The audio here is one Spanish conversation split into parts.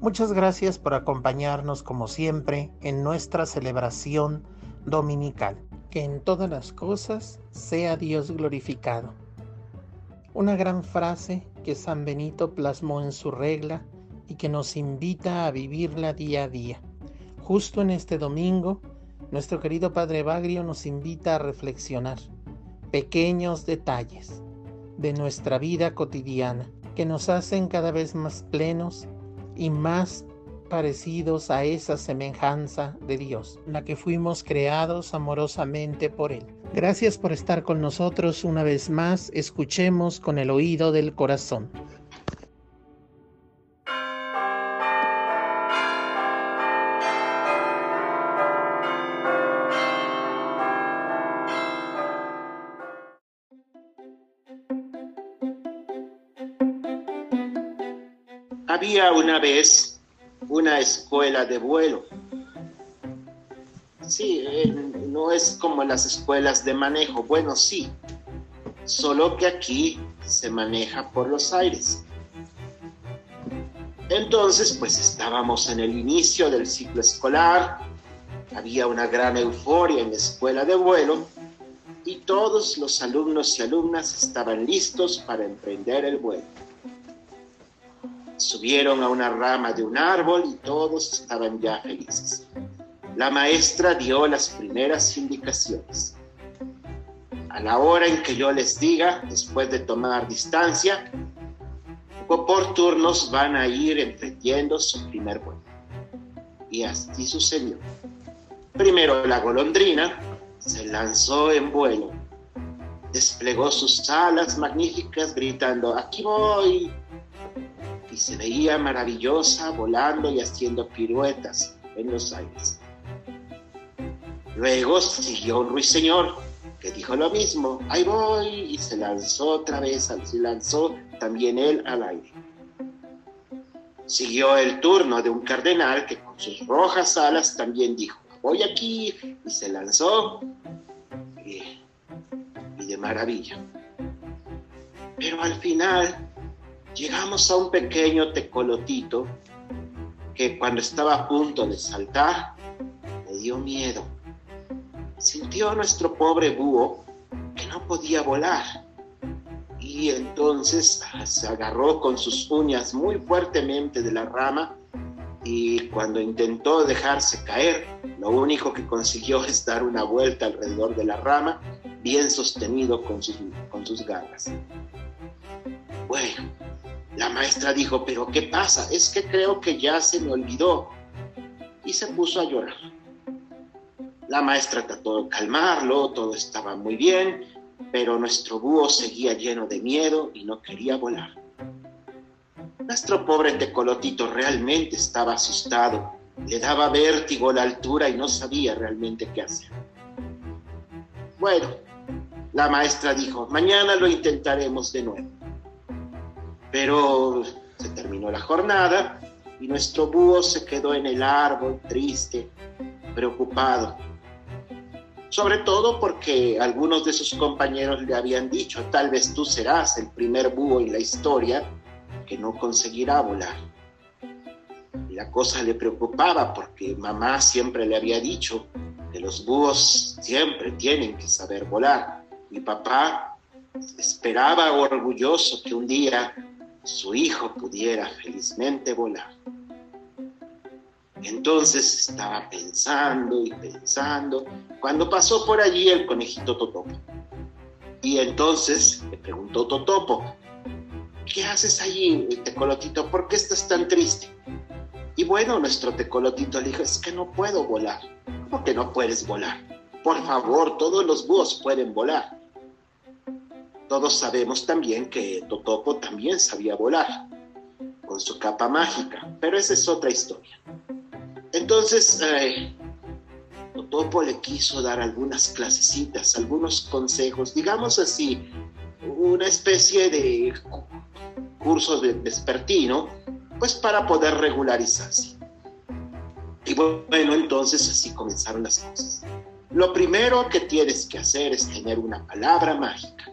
Muchas gracias por acompañarnos como siempre en nuestra celebración dominical. Que en todas las cosas sea Dios glorificado. Una gran frase que San Benito plasmó en su regla y que nos invita a vivirla día a día. Justo en este domingo, nuestro querido Padre Bagrio nos invita a reflexionar pequeños detalles de nuestra vida cotidiana que nos hacen cada vez más plenos y más parecidos a esa semejanza de Dios, la que fuimos creados amorosamente por Él. Gracias por estar con nosotros una vez más. Escuchemos con el oído del corazón. Había una vez una escuela de vuelo. Sí, eh, no es como las escuelas de manejo. Bueno, sí, solo que aquí se maneja por los aires. Entonces, pues estábamos en el inicio del ciclo escolar, había una gran euforia en la escuela de vuelo y todos los alumnos y alumnas estaban listos para emprender el vuelo. Subieron a una rama de un árbol y todos estaban ya felices. La maestra dio las primeras indicaciones. A la hora en que yo les diga, después de tomar distancia, por turnos van a ir emprendiendo su primer vuelo. Y así sucedió. Primero la golondrina se lanzó en vuelo, desplegó sus alas magníficas gritando, aquí voy, se veía maravillosa volando y haciendo piruetas en los aires. Luego siguió un ruiseñor que dijo lo mismo, ahí voy, y se lanzó otra vez, se lanzó también él al aire. Siguió el turno de un cardenal que con sus rojas alas también dijo, voy aquí, y se lanzó, y, y de maravilla. Pero al final llegamos a un pequeño tecolotito que cuando estaba a punto de saltar, le dio miedo. Sintió nuestro pobre búho que no podía volar y entonces se agarró con sus uñas muy fuertemente de la rama y cuando intentó dejarse caer, lo único que consiguió es dar una vuelta alrededor de la rama, bien sostenido con sus, con sus garras. Bueno, la maestra dijo, pero ¿qué pasa? Es que creo que ya se me olvidó. Y se puso a llorar. La maestra trató de calmarlo, todo estaba muy bien, pero nuestro búho seguía lleno de miedo y no quería volar. Nuestro pobre tecolotito realmente estaba asustado, le daba vértigo la altura y no sabía realmente qué hacer. Bueno, la maestra dijo, mañana lo intentaremos de nuevo. Pero se terminó la jornada y nuestro búho se quedó en el árbol triste, preocupado. Sobre todo porque algunos de sus compañeros le habían dicho, tal vez tú serás el primer búho en la historia que no conseguirá volar. Y la cosa le preocupaba porque mamá siempre le había dicho que los búhos siempre tienen que saber volar. Mi papá esperaba orgulloso que un día su hijo pudiera felizmente volar. Entonces estaba pensando y pensando cuando pasó por allí el conejito Totopo. Y entonces le preguntó Totopo, ¿qué haces allí, tecolotito? ¿Por qué estás tan triste? Y bueno, nuestro tecolotito le dijo, es que no puedo volar. ¿Cómo que no puedes volar? Por favor, todos los búhos pueden volar. Todos sabemos también que Totopo también sabía volar con su capa mágica, pero esa es otra historia. Entonces, eh, Totopo le quiso dar algunas clasecitas, algunos consejos, digamos así, una especie de curso de vespertino, pues para poder regularizarse. Y bueno, entonces así comenzaron las cosas. Lo primero que tienes que hacer es tener una palabra mágica.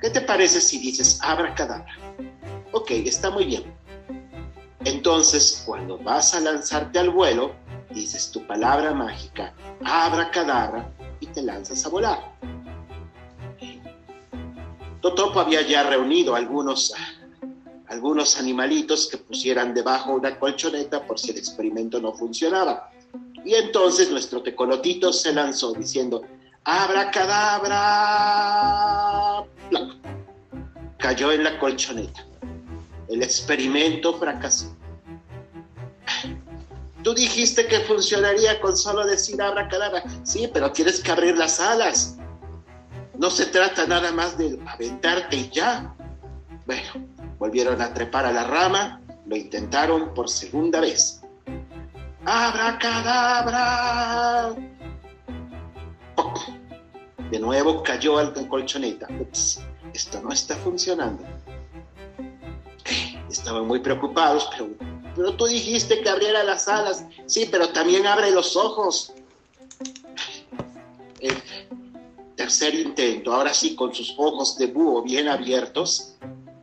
¿Qué te parece si dices abracadabra? Ok, está muy bien. Entonces, cuando vas a lanzarte al vuelo, dices tu palabra mágica, abra cadabra, y te lanzas a volar. Totopo había ya reunido algunos, algunos animalitos que pusieran debajo una colchoneta por si el experimento no funcionaba. Y entonces nuestro tecolotito se lanzó diciendo, abra cadabra. Cayó en la colchoneta. El experimento fracasó. Tú dijiste que funcionaría con solo decir abra cadabra. Sí, pero tienes que abrir las alas. No se trata nada más de aventarte y ya. Bueno, volvieron a trepar a la rama, lo intentaron por segunda vez. ¡Abra cadabra! De nuevo cayó al colchoneta. Ups, esto no está funcionando. Estaban muy preocupados, pero, pero tú dijiste que abriera las alas. Sí, pero también abre los ojos. El tercer intento, ahora sí con sus ojos de búho bien abiertos,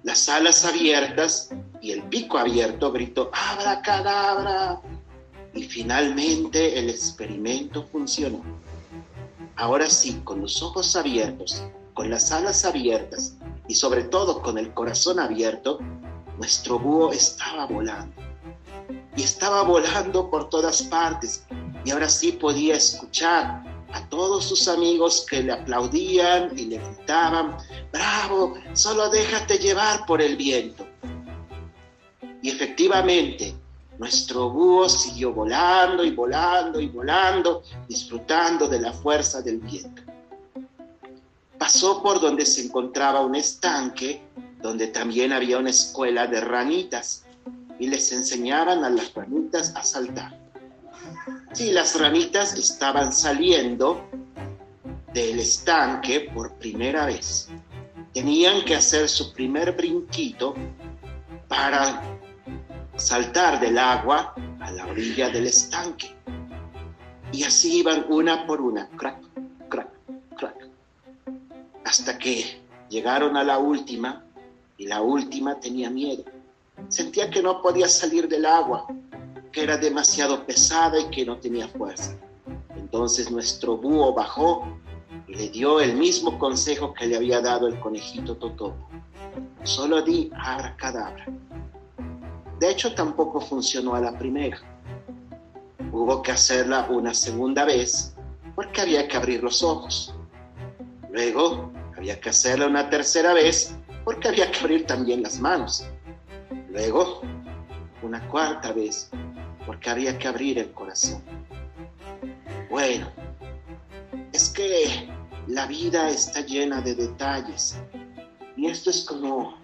las alas abiertas y el pico abierto, gritó, ¡Abra cadabra! Y finalmente el experimento funcionó. Ahora sí, con los ojos abiertos, con las alas abiertas y sobre todo con el corazón abierto, nuestro búho estaba volando. Y estaba volando por todas partes. Y ahora sí podía escuchar a todos sus amigos que le aplaudían y le gritaban, bravo, solo déjate llevar por el viento. Y efectivamente, nuestro búho siguió volando y volando y volando, disfrutando de la fuerza del viento. Pasó por donde se encontraba un estanque donde también había una escuela de ranitas y les enseñaban a las ranitas a saltar. Sí, las ranitas estaban saliendo del estanque por primera vez. Tenían que hacer su primer brinquito para saltar del agua a la orilla del estanque. Y así iban una por una, crack, hasta que llegaron a la última y la última tenía miedo. Sentía que no podía salir del agua, que era demasiado pesada y que no tenía fuerza. Entonces nuestro búho bajó y le dio el mismo consejo que le había dado el conejito Totopo. Solo di cadabra. De hecho, tampoco funcionó a la primera. Hubo que hacerla una segunda vez porque había que abrir los ojos. Luego había que hacerla una tercera vez porque había que abrir también las manos. Luego, una cuarta vez, porque había que abrir el corazón. Bueno, es que la vida está llena de detalles y esto es como,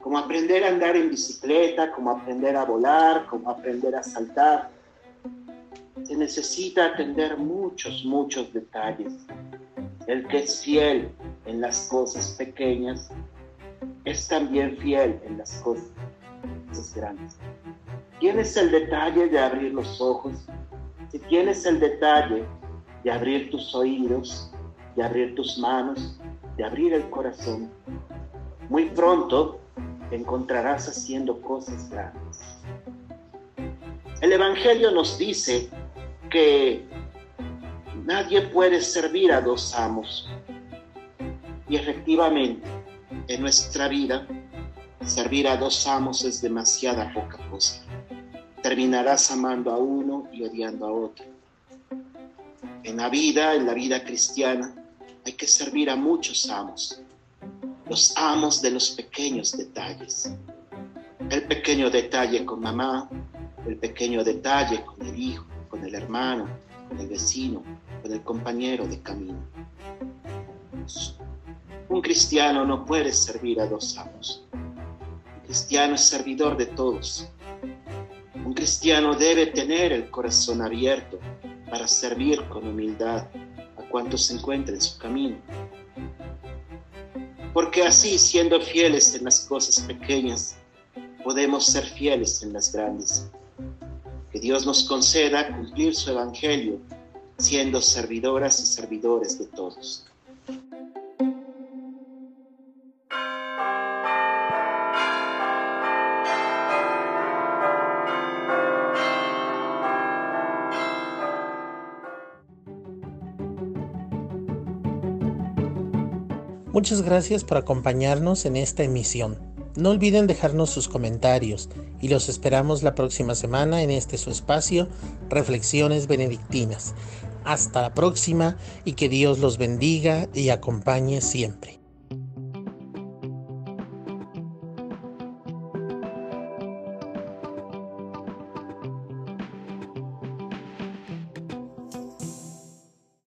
como aprender a andar en bicicleta, como aprender a volar, como aprender a saltar. Se necesita atender muchos, muchos detalles. El que es fiel en las cosas pequeñas es también fiel en las cosas grandes. Tienes el detalle de abrir los ojos, si tienes el detalle de abrir tus oídos, de abrir tus manos, de abrir el corazón, muy pronto encontrarás haciendo cosas grandes. El Evangelio nos dice que nadie puede servir a dos amos. Y efectivamente, en nuestra vida, servir a dos amos es demasiada poca cosa. Terminarás amando a uno y odiando a otro. En la vida, en la vida cristiana, hay que servir a muchos amos. Los amos de los pequeños detalles. El pequeño detalle con mamá, el pequeño detalle con el hijo, con el hermano, con el vecino, con el compañero de camino un cristiano no puede servir a dos amos. Un cristiano es servidor de todos. Un cristiano debe tener el corazón abierto para servir con humildad a cuantos se encuentren en su camino. Porque así, siendo fieles en las cosas pequeñas, podemos ser fieles en las grandes. Que Dios nos conceda cumplir su evangelio, siendo servidoras y servidores de todos. Muchas gracias por acompañarnos en esta emisión. No olviden dejarnos sus comentarios y los esperamos la próxima semana en este su espacio, Reflexiones Benedictinas. Hasta la próxima y que Dios los bendiga y acompañe siempre.